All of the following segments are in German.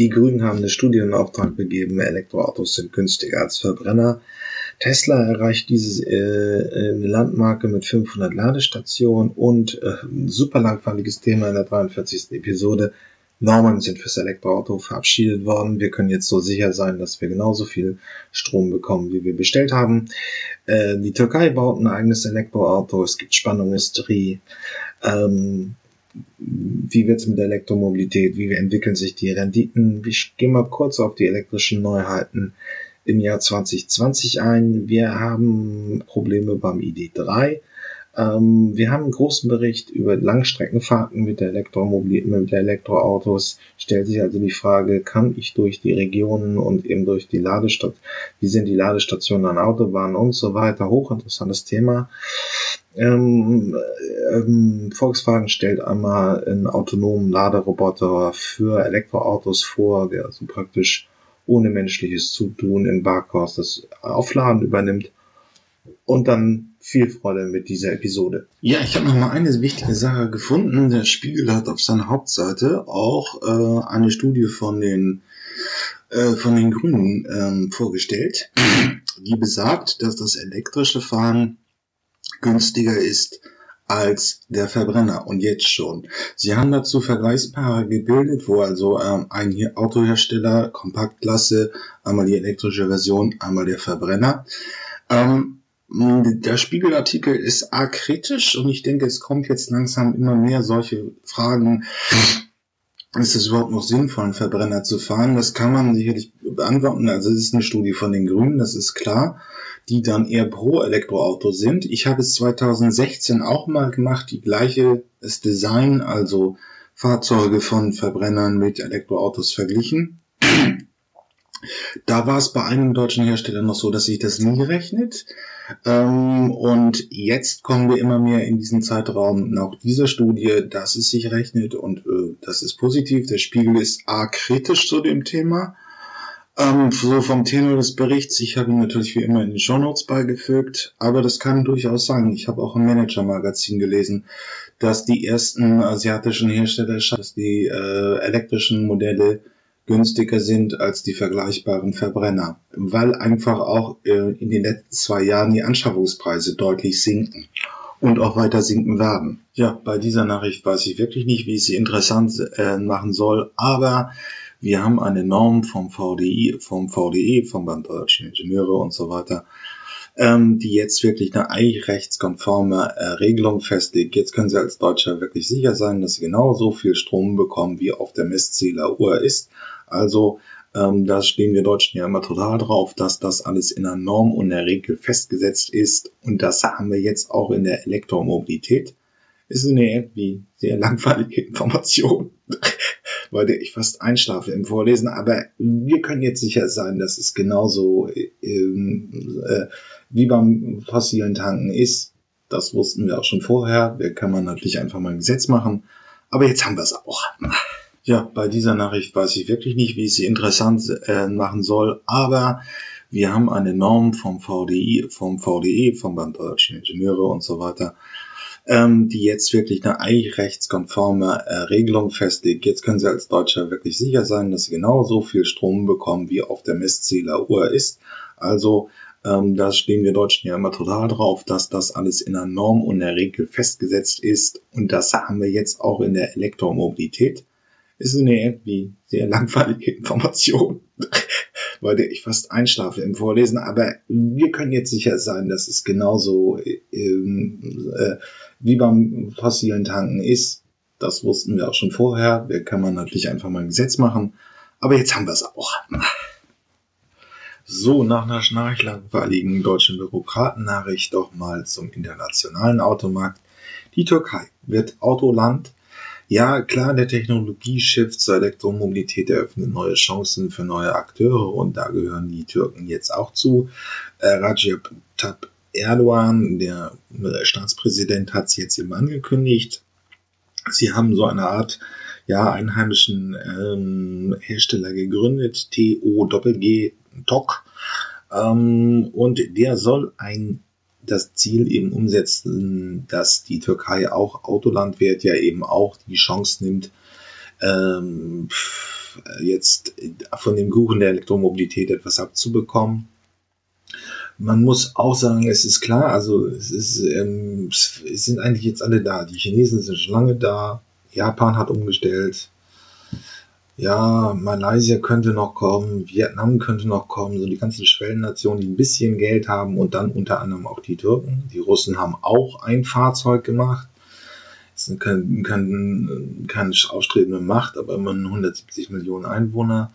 Die Grünen haben eine Studie in Auftrag gegeben, Elektroautos sind günstiger als Verbrenner. Tesla erreicht diese äh, Landmarke mit 500 Ladestationen und äh, super langweiliges Thema in der 43. Episode. Normen sind fürs Elektroauto verabschiedet worden. Wir können jetzt so sicher sein, dass wir genauso viel Strom bekommen, wie wir bestellt haben. Äh, die Türkei baut ein eigenes Elektroauto. Es gibt Spannungsindustrie. Ähm, wie wird es mit der Elektromobilität, wie entwickeln sich die Renditen. Ich gehe mal kurz auf die elektrischen Neuheiten im Jahr 2020 ein. Wir haben Probleme beim ID3. Ähm, wir haben einen großen Bericht über Langstreckenfahrten mit der, Elektromobil mit der Elektroautos. Stellt sich also die Frage, kann ich durch die Regionen und eben durch die Ladestationen, wie sind die Ladestationen an Autobahnen und so weiter, hochinteressantes Thema. Ähm, ähm, Volkswagen stellt einmal einen autonomen Laderoboter für Elektroautos vor, der also praktisch ohne menschliches Zutun im Barkhaus das Aufladen übernimmt. Und dann viel Freude mit dieser Episode. Ja, ich habe noch mal eine wichtige Sache gefunden. Der Spiegel hat auf seiner Hauptseite auch äh, eine Studie von den äh, von den Grünen ähm, vorgestellt, die besagt, dass das elektrische Fahren günstiger ist als der Verbrenner und jetzt schon. Sie haben dazu Vergleichspaare gebildet, wo also ähm, ein Autohersteller, Kompaktklasse, einmal die elektrische Version, einmal der Verbrenner. Ähm, der Spiegelartikel ist arg kritisch und ich denke, es kommt jetzt langsam immer mehr solche Fragen. Ist es überhaupt noch sinnvoll, einen Verbrenner zu fahren? Das kann man sicherlich beantworten. Also es ist eine Studie von den Grünen, das ist klar die dann eher pro Elektroauto sind. Ich habe es 2016 auch mal gemacht, die gleiche Design, also Fahrzeuge von Verbrennern mit Elektroautos verglichen. Da war es bei einem deutschen Hersteller noch so, dass sich das nie rechnet. Ähm, und jetzt kommen wir immer mehr in diesen Zeitraum nach dieser Studie, dass es sich rechnet und äh, das ist positiv. Der Spiegel ist arg kritisch zu dem Thema. Ähm, so vom Tenor des Berichts, ich habe ihn natürlich wie immer in den Shownotes beigefügt, aber das kann durchaus sein. Ich habe auch im Manager-Magazin gelesen, dass die ersten asiatischen Hersteller, dass die äh, elektrischen Modelle günstiger sind als die vergleichbaren Verbrenner, weil einfach auch äh, in den letzten zwei Jahren die Anschaffungspreise deutlich sinken und auch weiter sinken werden. Ja, bei dieser Nachricht weiß ich wirklich nicht, wie ich sie interessant äh, machen soll, aber wir haben eine Norm vom VDI, vom VDE, vom Band Deutscher Ingenieure und so weiter, ähm, die jetzt wirklich eine eigentlich rechtskonforme äh, Regelung festlegt. Jetzt können Sie als Deutscher wirklich sicher sein, dass Sie genau so viel Strom bekommen, wie auf der Messzähleruhr ist. Also ähm, da stehen wir Deutschen ja immer total drauf, dass das alles in der Norm und der Regel festgesetzt ist. Und das haben wir jetzt auch in der Elektromobilität. Ist eine irgendwie sehr langweilige Information der ich fast einschlafe im Vorlesen. Aber wir können jetzt sicher sein, dass es genauso ähm, äh, wie beim fossilen Tanken ist. Das wussten wir auch schon vorher. Da kann man natürlich einfach mal ein Gesetz machen. Aber jetzt haben wir es auch. Ja, bei dieser Nachricht weiß ich wirklich nicht, wie ich sie interessant äh, machen soll. Aber wir haben eine Norm vom VDI, vom VDE, vom Band Deutscher Ingenieure und so weiter, ähm, die jetzt wirklich eine eigentlich rechtskonforme äh, Regelung festlegt. Jetzt können Sie als Deutscher wirklich sicher sein, dass Sie genau so viel Strom bekommen, wie auf der Messzähleruhr ist. Also ähm, da stehen wir Deutschen ja immer total drauf, dass das alles in der Norm und der Regel festgesetzt ist. Und das haben wir jetzt auch in der Elektromobilität. Ist eine irgendwie sehr langweilige Information, bei der ich fast einschlafe im Vorlesen. Aber wir können jetzt sicher sein, dass es genauso ähm, äh, wie beim fossilen Tanken ist. Das wussten wir auch schon vorher. Da kann man natürlich einfach mal ein Gesetz machen. Aber jetzt haben wir es auch. So, nach einer schnarchlangweiligen deutschen Bürokratennachricht doch mal zum internationalen Automarkt. Die Türkei wird Autoland. Ja, klar, der Technologie-Shift zur Elektromobilität eröffnet neue Chancen für neue Akteure und da gehören die Türken jetzt auch zu. Äh, Recep Tayyip Erdogan, der Staatspräsident, hat es jetzt eben angekündigt. Sie haben so eine Art ja, einheimischen ähm, Hersteller gegründet, TOG TOC. Ähm, und der soll ein das Ziel eben umsetzen, dass die Türkei auch Autoland wird, ja eben auch die Chance nimmt, ähm, jetzt von dem Kuchen der Elektromobilität etwas abzubekommen. Man muss auch sagen, es ist klar, also es, ist, ähm, es sind eigentlich jetzt alle da. Die Chinesen sind schon lange da, Japan hat umgestellt, ja, Malaysia könnte noch kommen, Vietnam könnte noch kommen, so die ganzen Schwellennationen, die ein bisschen Geld haben und dann unter anderem auch die Türken. Die Russen haben auch ein Fahrzeug gemacht. Es ist kein, kein, keine aufstrebende Macht, aber immerhin 170 Millionen Einwohner.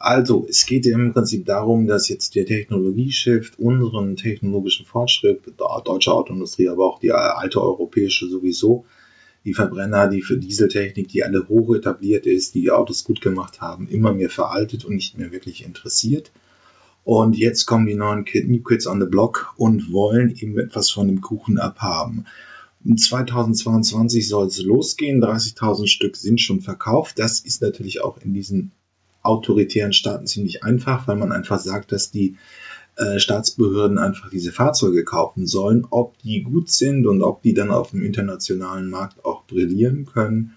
Also, es geht ja im Prinzip darum, dass jetzt der Technologieshift unseren technologischen Fortschritt, deutsche Autoindustrie, aber auch die alte europäische sowieso, die Verbrenner, die für Dieseltechnik, die alle hoch etabliert ist, die, die Autos gut gemacht haben, immer mehr veraltet und nicht mehr wirklich interessiert. Und jetzt kommen die neuen New Kids on the Block und wollen eben etwas von dem Kuchen abhaben. 2022 soll es losgehen, 30.000 Stück sind schon verkauft. Das ist natürlich auch in diesen autoritären Staaten ziemlich einfach, weil man einfach sagt, dass die äh, Staatsbehörden einfach diese Fahrzeuge kaufen sollen. Ob die gut sind und ob die dann auf dem internationalen Markt auch brillieren können,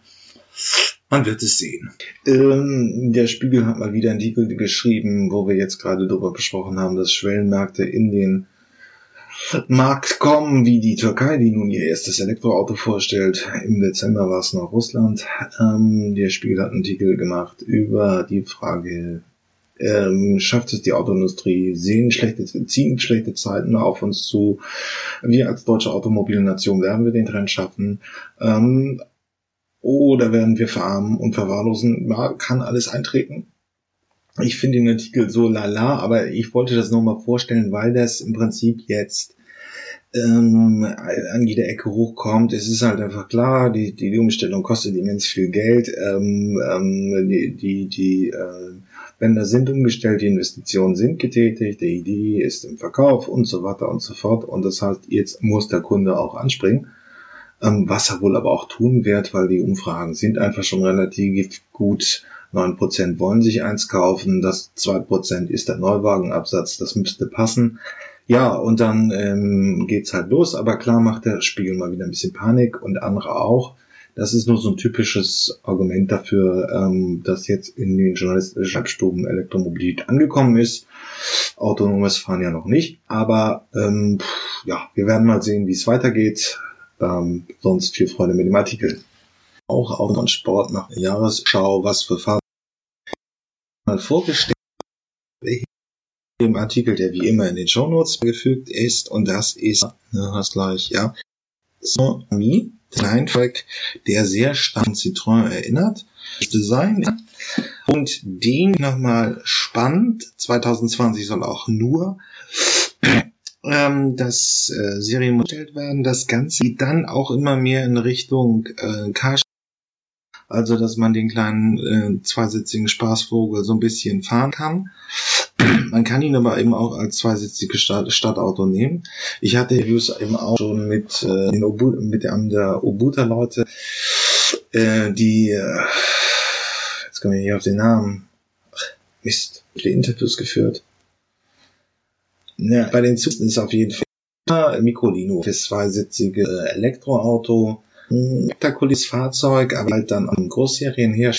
man wird es sehen. Ähm, der Spiegel hat mal wieder einen Artikel geschrieben, wo wir jetzt gerade darüber besprochen haben, dass Schwellenmärkte in den Markt kommen, wie die Türkei, die nun ihr erstes Elektroauto vorstellt. Im Dezember war es noch Russland. Ähm, der Spiegel hat einen Artikel gemacht über die Frage, ähm, schafft es die Autoindustrie, sehen schlechte, ziehen schlechte Zeiten auf uns zu. Wir als deutsche Automobilnation werden wir den Trend schaffen. Ähm, oder werden wir verarmen und verwahrlosen? Kann alles eintreten. Ich finde den Artikel so lala, aber ich wollte das nochmal vorstellen, weil das im Prinzip jetzt ähm, an jeder Ecke hochkommt. Es ist halt einfach klar, die, die Umstellung kostet immens viel Geld. Ähm, ähm, die die, die äh, Bänder sind umgestellt, die Investitionen sind getätigt, die Idee ist im Verkauf und so weiter und so fort. Und das heißt, jetzt muss der Kunde auch anspringen. Ähm, was er wohl aber auch tun wird, weil die Umfragen sind einfach schon relativ gut. 9% wollen sich eins kaufen, das 2% ist der Neuwagenabsatz, das müsste passen. Ja, und dann ähm, geht's halt los, aber klar macht der Spiegel mal wieder ein bisschen Panik und andere auch. Das ist nur so ein typisches Argument dafür, ähm, dass jetzt in den journalistischen Schreibstuben Elektromobilität angekommen ist. Autonomes Fahren ja noch nicht, aber ähm, ja, wir werden mal sehen, wie es weitergeht. Ähm, sonst viel Freude mit dem Artikel. Auch Auto und Sport nach Jahresschau, was für Fahrzeuge mal vorgestellt im Artikel, der wie immer in den Shownotes gefügt ist, und das ist, ne, das gleich, ja, so, wie Kleinfahrzeug, der sehr stark an Citroën erinnert. Das Design und den nochmal spannend. 2020 soll auch nur ähm, das äh, Serienmodell werden. Das Ganze geht dann auch immer mehr in Richtung äh, Car also dass man den kleinen äh, zweisitzigen Spaßvogel so ein bisschen fahren kann. Man kann ihn aber eben auch als zweisitziges Stadt Stadtauto nehmen. Ich hatte Reviews eben auch schon mit, äh, den Obu mit einem der Obuta-Leute, äh, die, äh, jetzt komme ich hier auf den Namen, Ach, Mist, die Interviews geführt. Ja, bei den Zügen ist auf jeden Fall Microlino, das zweisitzige Elektroauto, spektakuläres Fahrzeug, aber halt dann an her.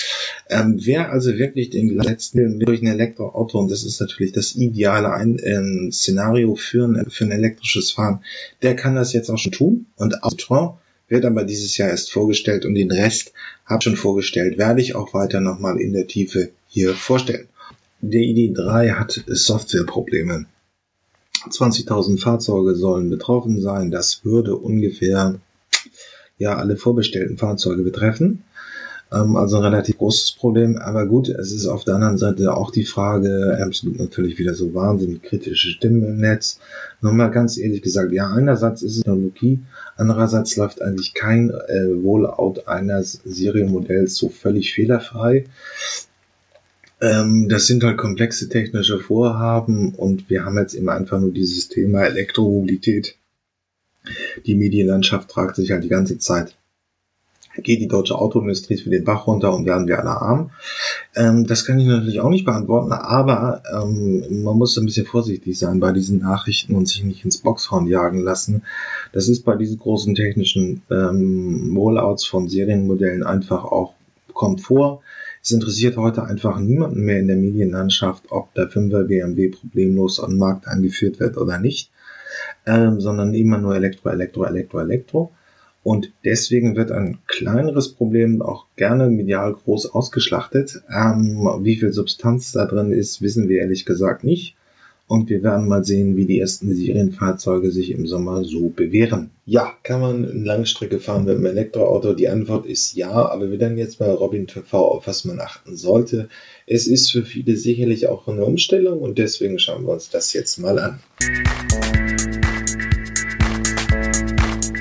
Ähm, wer also wirklich den letzten durch ein Elektroauto, und das ist natürlich das ideale ein äh, Szenario für ein, für ein elektrisches Fahren, der kann das jetzt auch schon tun. Und Citroën wird aber dieses Jahr erst vorgestellt und den Rest habe schon vorgestellt, werde ich auch weiter nochmal in der Tiefe hier vorstellen. Der ID3 hat Softwareprobleme. 20.000 Fahrzeuge sollen betroffen sein. Das würde ungefähr ja alle vorbestellten Fahrzeuge betreffen. Ähm, also ein relativ großes Problem. Aber gut, es ist auf der anderen Seite auch die Frage, gibt natürlich wieder so wahnsinnig kritische Stimmen im Netz. Nochmal ganz ehrlich gesagt, ja, einerseits ist es Technologie, andererseits läuft eigentlich kein äh, Rollout eines Serienmodells so völlig fehlerfrei. Ähm, das sind halt komplexe technische Vorhaben und wir haben jetzt immer einfach nur dieses Thema Elektromobilität die Medienlandschaft fragt sich halt die ganze Zeit, geht die deutsche Autoindustrie für den Bach runter und werden wir alle arm? Ähm, das kann ich natürlich auch nicht beantworten, aber ähm, man muss ein bisschen vorsichtig sein bei diesen Nachrichten und sich nicht ins Boxhorn jagen lassen. Das ist bei diesen großen technischen ähm, Rollouts von Serienmodellen einfach auch kommt vor. Es interessiert heute einfach niemanden mehr in der Medienlandschaft, ob der 5er BMW problemlos am Markt eingeführt wird oder nicht, ähm, sondern immer nur Elektro, Elektro, Elektro, Elektro. Und deswegen wird ein kleineres Problem auch gerne medial groß ausgeschlachtet. Ähm, wie viel Substanz da drin ist, wissen wir ehrlich gesagt nicht. Und wir werden mal sehen, wie die ersten Serienfahrzeuge sich im Sommer so bewähren. Ja, kann man eine Langstrecke fahren mit einem Elektroauto? Die Antwort ist ja, aber wir dann jetzt bei Robin TV, auf was man achten sollte. Es ist für viele sicherlich auch eine Umstellung und deswegen schauen wir uns das jetzt mal an.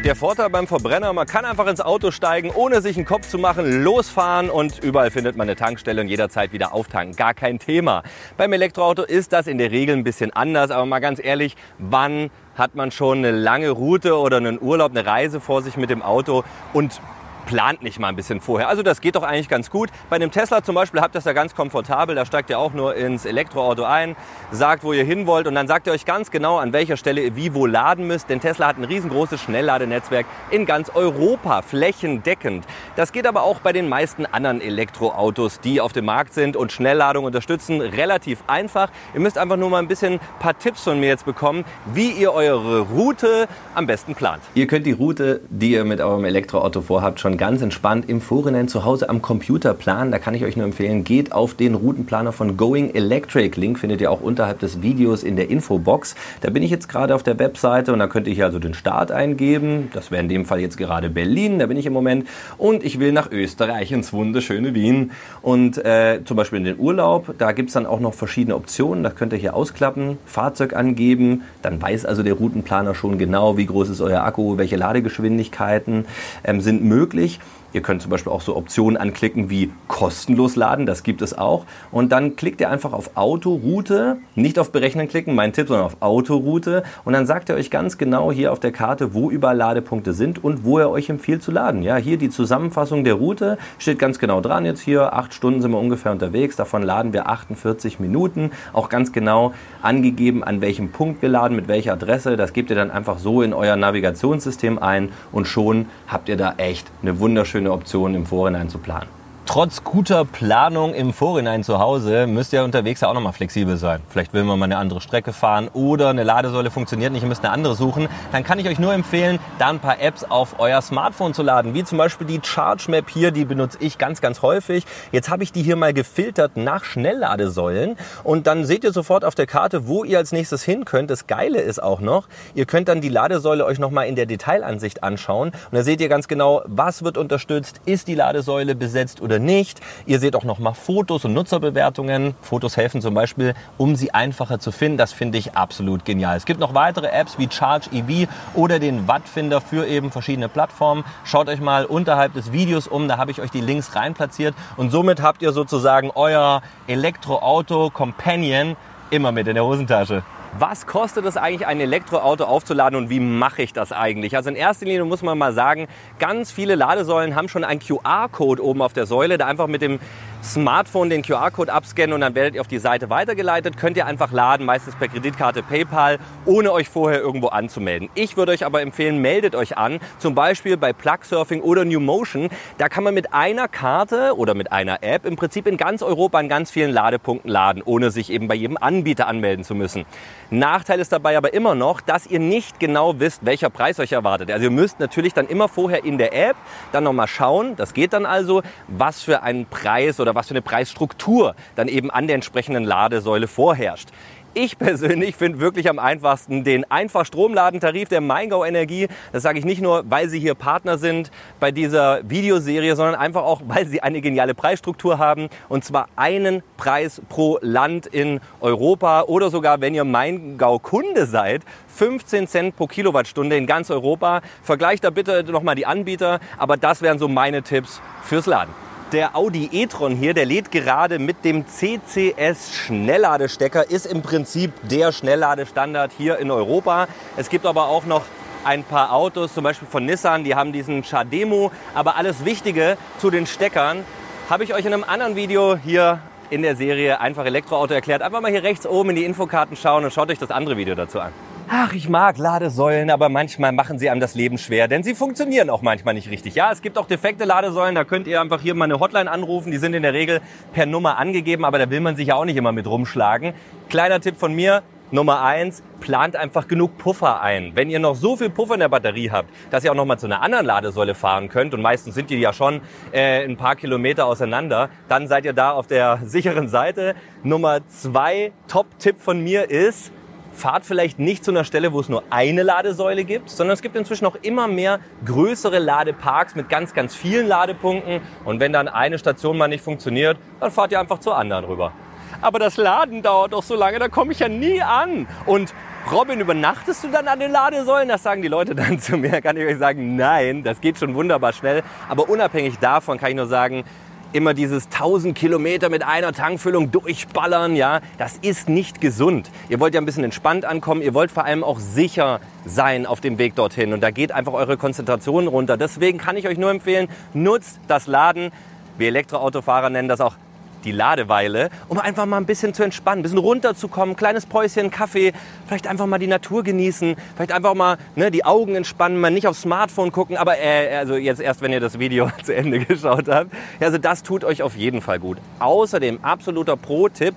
Der Vorteil beim Verbrenner, man kann einfach ins Auto steigen, ohne sich einen Kopf zu machen, losfahren und überall findet man eine Tankstelle und jederzeit wieder auftanken. Gar kein Thema. Beim Elektroauto ist das in der Regel ein bisschen anders, aber mal ganz ehrlich, wann hat man schon eine lange Route oder einen Urlaub, eine Reise vor sich mit dem Auto und plant nicht mal ein bisschen vorher. Also das geht doch eigentlich ganz gut. Bei einem Tesla zum Beispiel habt ihr das ja ganz komfortabel. Da steigt ihr auch nur ins Elektroauto ein, sagt, wo ihr hin wollt und dann sagt ihr euch ganz genau, an welcher Stelle ihr wie wo laden müsst. Denn Tesla hat ein riesengroßes Schnellladenetzwerk in ganz Europa, flächendeckend. Das geht aber auch bei den meisten anderen Elektroautos, die auf dem Markt sind und Schnellladung unterstützen, relativ einfach. Ihr müsst einfach nur mal ein bisschen ein paar Tipps von mir jetzt bekommen, wie ihr eure Route am besten plant. Ihr könnt die Route, die ihr mit eurem Elektroauto vorhabt, schon ganz entspannt im Vorhinein zu Hause am Computer planen. Da kann ich euch nur empfehlen, geht auf den Routenplaner von Going Electric. Link findet ihr auch unterhalb des Videos in der Infobox. Da bin ich jetzt gerade auf der Webseite und da könnt ihr hier also den Start eingeben. Das wäre in dem Fall jetzt gerade Berlin, da bin ich im Moment. Und ich will nach Österreich ins wunderschöne Wien. Und äh, zum Beispiel in den Urlaub, da gibt es dann auch noch verschiedene Optionen. Da könnt ihr hier ausklappen, Fahrzeug angeben. Dann weiß also der Routenplaner schon genau, wie groß ist euer Akku, welche Ladegeschwindigkeiten ähm, sind möglich möglich. Ihr könnt zum Beispiel auch so Optionen anklicken wie kostenlos laden, das gibt es auch. Und dann klickt ihr einfach auf Autoroute, nicht auf Berechnen klicken, mein Tipp, sondern auf Autoroute. Und dann sagt er euch ganz genau hier auf der Karte, wo überall Ladepunkte sind und wo er euch empfiehlt zu laden. Ja, hier die Zusammenfassung der Route steht ganz genau dran. Jetzt hier acht Stunden sind wir ungefähr unterwegs, davon laden wir 48 Minuten. Auch ganz genau angegeben, an welchem Punkt wir laden, mit welcher Adresse. Das gebt ihr dann einfach so in euer Navigationssystem ein und schon habt ihr da echt eine wunderschöne schöne Option im Vorhinein zu planen. Trotz guter Planung im Vorhinein zu Hause müsst ihr unterwegs ja auch nochmal flexibel sein. Vielleicht will man mal eine andere Strecke fahren oder eine Ladesäule funktioniert nicht, ihr müsst eine andere suchen. Dann kann ich euch nur empfehlen, da ein paar Apps auf euer Smartphone zu laden. Wie zum Beispiel die Charge Map hier, die benutze ich ganz, ganz häufig. Jetzt habe ich die hier mal gefiltert nach Schnellladesäulen und dann seht ihr sofort auf der Karte, wo ihr als nächstes hin könnt. Das Geile ist auch noch, ihr könnt dann die Ladesäule euch nochmal in der Detailansicht anschauen und da seht ihr ganz genau, was wird unterstützt, ist die Ladesäule besetzt oder nicht. Ihr seht auch noch mal Fotos und Nutzerbewertungen. Fotos helfen zum Beispiel, um sie einfacher zu finden. Das finde ich absolut genial. Es gibt noch weitere Apps wie Charge EV oder den Wattfinder für eben verschiedene Plattformen. Schaut euch mal unterhalb des Videos um, da habe ich euch die Links rein platziert und somit habt ihr sozusagen euer Elektroauto Companion immer mit in der Hosentasche. Was kostet es eigentlich, ein Elektroauto aufzuladen und wie mache ich das eigentlich? Also in erster Linie muss man mal sagen, ganz viele Ladesäulen haben schon einen QR-Code oben auf der Säule, da einfach mit dem Smartphone den QR-Code abscannen und dann werdet ihr auf die Seite weitergeleitet. Könnt ihr einfach laden, meistens per Kreditkarte PayPal, ohne euch vorher irgendwo anzumelden. Ich würde euch aber empfehlen, meldet euch an, zum Beispiel bei Plugsurfing oder New Motion. Da kann man mit einer Karte oder mit einer App im Prinzip in ganz Europa an ganz vielen Ladepunkten laden, ohne sich eben bei jedem Anbieter anmelden zu müssen. Nachteil ist dabei aber immer noch, dass ihr nicht genau wisst, welcher Preis euch erwartet. Also ihr müsst natürlich dann immer vorher in der App dann nochmal schauen, das geht dann also, was für einen Preis oder was für eine Preisstruktur dann eben an der entsprechenden Ladesäule vorherrscht. Ich persönlich finde wirklich am einfachsten den Einfach-Stromladentarif der Maingau Energie. Das sage ich nicht nur, weil sie hier Partner sind bei dieser Videoserie, sondern einfach auch, weil sie eine geniale Preisstruktur haben. Und zwar einen Preis pro Land in Europa oder sogar, wenn ihr Maingau-Kunde seid, 15 Cent pro Kilowattstunde in ganz Europa. Vergleicht da bitte nochmal die Anbieter. Aber das wären so meine Tipps fürs Laden. Der Audi e-tron hier, der lädt gerade mit dem CCS Schnellladestecker, ist im Prinzip der Schnellladestandard hier in Europa. Es gibt aber auch noch ein paar Autos, zum Beispiel von Nissan, die haben diesen Chademo. Aber alles Wichtige zu den Steckern habe ich euch in einem anderen Video hier in der Serie Einfach Elektroauto erklärt. Einfach mal hier rechts oben in die Infokarten schauen und schaut euch das andere Video dazu an. Ach, ich mag Ladesäulen, aber manchmal machen sie einem das Leben schwer, denn sie funktionieren auch manchmal nicht richtig. Ja, es gibt auch defekte Ladesäulen, da könnt ihr einfach hier mal eine Hotline anrufen, die sind in der Regel per Nummer angegeben, aber da will man sich ja auch nicht immer mit rumschlagen. Kleiner Tipp von mir, Nummer eins, plant einfach genug Puffer ein. Wenn ihr noch so viel Puffer in der Batterie habt, dass ihr auch noch mal zu einer anderen Ladesäule fahren könnt, und meistens sind die ja schon äh, ein paar Kilometer auseinander, dann seid ihr da auf der sicheren Seite. Nummer zwei, Top-Tipp von mir ist, fahrt vielleicht nicht zu einer Stelle, wo es nur eine Ladesäule gibt, sondern es gibt inzwischen auch immer mehr größere Ladeparks mit ganz, ganz vielen Ladepunkten. Und wenn dann eine Station mal nicht funktioniert, dann fahrt ihr einfach zur anderen rüber. Aber das Laden dauert doch so lange, da komme ich ja nie an. Und Robin, übernachtest du dann an den Ladesäulen? Das sagen die Leute dann zu mir. Kann ich euch sagen, nein, das geht schon wunderbar schnell. Aber unabhängig davon kann ich nur sagen, immer dieses 1000 Kilometer mit einer Tankfüllung durchballern, ja, das ist nicht gesund. Ihr wollt ja ein bisschen entspannt ankommen, ihr wollt vor allem auch sicher sein auf dem Weg dorthin und da geht einfach eure Konzentration runter. Deswegen kann ich euch nur empfehlen, nutzt das Laden. Wir Elektroautofahrer nennen das auch die Ladeweile, um einfach mal ein bisschen zu entspannen, ein bisschen runterzukommen, kleines Päuschen, Kaffee, vielleicht einfach mal die Natur genießen, vielleicht einfach mal ne, die Augen entspannen, mal nicht aufs Smartphone gucken, aber äh, also jetzt erst, wenn ihr das Video zu Ende geschaut habt. Also das tut euch auf jeden Fall gut. Außerdem absoluter Pro-Tipp,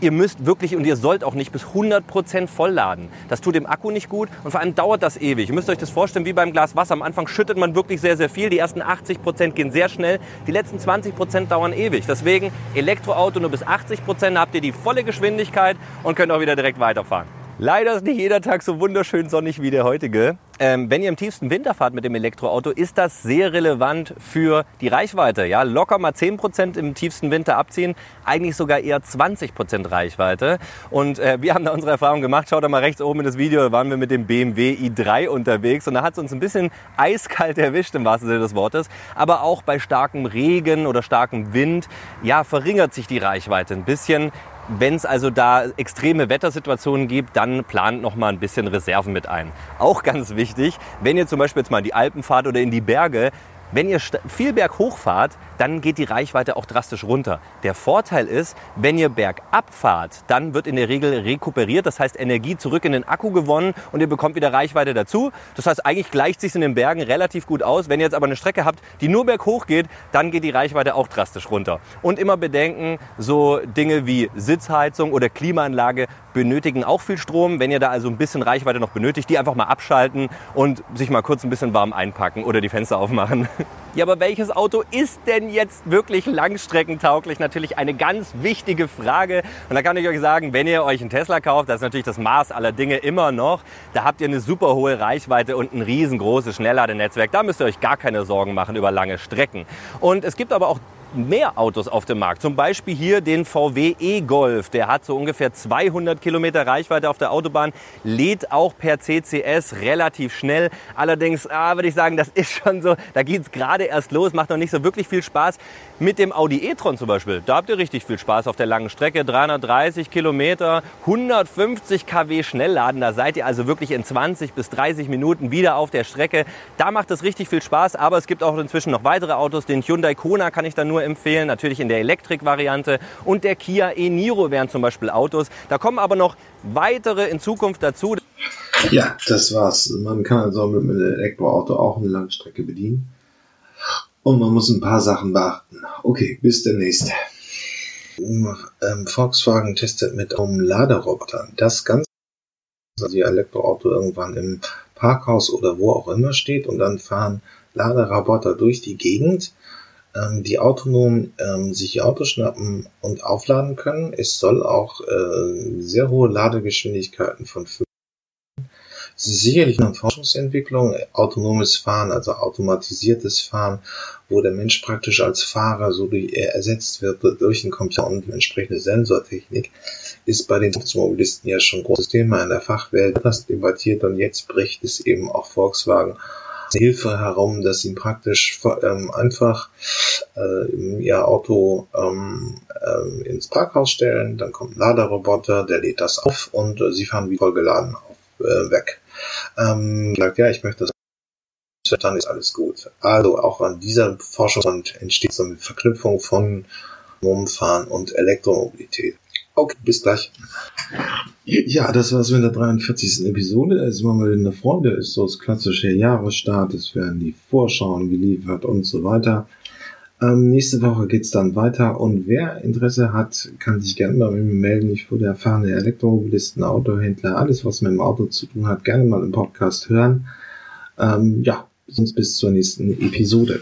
ihr müsst wirklich und ihr sollt auch nicht bis 100% vollladen. Das tut dem Akku nicht gut und vor allem dauert das ewig. Ihr müsst euch das vorstellen wie beim Glas Wasser. Am Anfang schüttet man wirklich sehr, sehr viel. Die ersten 80% gehen sehr schnell. Die letzten 20% dauern ewig. Deswegen Elektroauto nur bis 80% habt ihr die volle Geschwindigkeit und könnt auch wieder direkt weiterfahren. Leider ist nicht jeder Tag so wunderschön sonnig wie der heutige. Ähm, wenn ihr im tiefsten Winter fahrt mit dem Elektroauto, ist das sehr relevant für die Reichweite. Ja, locker mal 10% im tiefsten Winter abziehen, eigentlich sogar eher 20% Reichweite. Und äh, wir haben da unsere Erfahrung gemacht. Schaut da mal rechts oben in das Video, da waren wir mit dem BMW i3 unterwegs und da hat es uns ein bisschen eiskalt erwischt im wahrsten Sinne des Wortes. Aber auch bei starkem Regen oder starkem Wind, ja, verringert sich die Reichweite ein bisschen. Wenn es also da extreme Wettersituationen gibt, dann plant noch mal ein bisschen Reserven mit ein. Auch ganz wichtig, wenn ihr zum Beispiel jetzt mal in die Alpen fahrt oder in die Berge, wenn ihr viel berghoch fahrt, dann geht die Reichweite auch drastisch runter. Der Vorteil ist, wenn ihr bergab fahrt, dann wird in der Regel rekuperiert, das heißt Energie zurück in den Akku gewonnen und ihr bekommt wieder Reichweite dazu. Das heißt, eigentlich gleicht sich in den Bergen relativ gut aus. Wenn ihr jetzt aber eine Strecke habt, die nur berghoch geht, dann geht die Reichweite auch drastisch runter. Und immer bedenken, so Dinge wie Sitzheizung oder Klimaanlage benötigen auch viel Strom. Wenn ihr da also ein bisschen Reichweite noch benötigt, die einfach mal abschalten und sich mal kurz ein bisschen warm einpacken oder die Fenster aufmachen. Ja, aber welches Auto ist denn jetzt wirklich langstreckentauglich? Natürlich eine ganz wichtige Frage. Und da kann ich euch sagen, wenn ihr euch einen Tesla kauft, das ist natürlich das Maß aller Dinge immer noch. Da habt ihr eine super hohe Reichweite und ein riesengroßes Schnellladenetzwerk. Da müsst ihr euch gar keine Sorgen machen über lange Strecken. Und es gibt aber auch mehr Autos auf dem Markt. Zum Beispiel hier den VW e-Golf. Der hat so ungefähr 200 Kilometer Reichweite auf der Autobahn, lädt auch per CCS relativ schnell. Allerdings ah, würde ich sagen, das ist schon so, da geht es gerade erst los, macht noch nicht so wirklich viel Spaß. Mit dem Audi e-tron zum Beispiel, da habt ihr richtig viel Spaß auf der langen Strecke. 330 Kilometer, 150 kW Schnellladen. Da seid ihr also wirklich in 20 bis 30 Minuten wieder auf der Strecke. Da macht es richtig viel Spaß. Aber es gibt auch inzwischen noch weitere Autos. Den Hyundai Kona kann ich da nur empfehlen. Natürlich in der Elektrik-Variante. Und der Kia e-Niro wären zum Beispiel Autos. Da kommen aber noch weitere in Zukunft dazu. Ja, das war's. Man kann also mit einem Elektroauto auch eine Langstrecke bedienen. Und man muss ein paar Sachen beachten. Okay, bis demnächst. Ähm, Volkswagen testet mit einem Laderoboter. Das Ganze, also Ihr Elektroauto irgendwann im Parkhaus oder wo auch immer steht und dann fahren Laderoboter durch die Gegend, ähm, die autonom ähm, sich ihr Auto schnappen und aufladen können. Es soll auch äh, sehr hohe Ladegeschwindigkeiten von es ist sicherlich eine Forschungsentwicklung, autonomes Fahren, also automatisiertes Fahren, wo der Mensch praktisch als Fahrer so durch, ersetzt wird durch den Computer und entsprechende Sensortechnik, ist bei den Automobilisten ja schon ein großes Thema in der Fachwelt. Das debattiert und jetzt bricht es eben auch Volkswagen Hilfe herum, dass sie praktisch ähm, einfach äh, ihr Auto ähm, äh, ins Parkhaus stellen, dann kommt ein Laderoboter, der lädt das auf und äh, sie fahren wie vollgeladen auf, äh, weg ähm, sagt, ja, ich möchte das, dann ist alles gut. Also auch an dieser Forschung entsteht so eine Verknüpfung von Umfahren und Elektromobilität. Okay, bis gleich. Ja, das war's mit der 43. Episode. Es war mal eine Freude, ist so das klassische Jahresstart. Es werden die Vorschauen geliefert und so weiter. Ähm, nächste Woche geht's dann weiter und wer Interesse hat, kann sich gerne bei mir melden. Ich würde erfahrene Elektromobilisten, Autohändler, alles was mit dem Auto zu tun hat, gerne mal im Podcast hören. Ähm, ja, sonst bis zur nächsten Episode.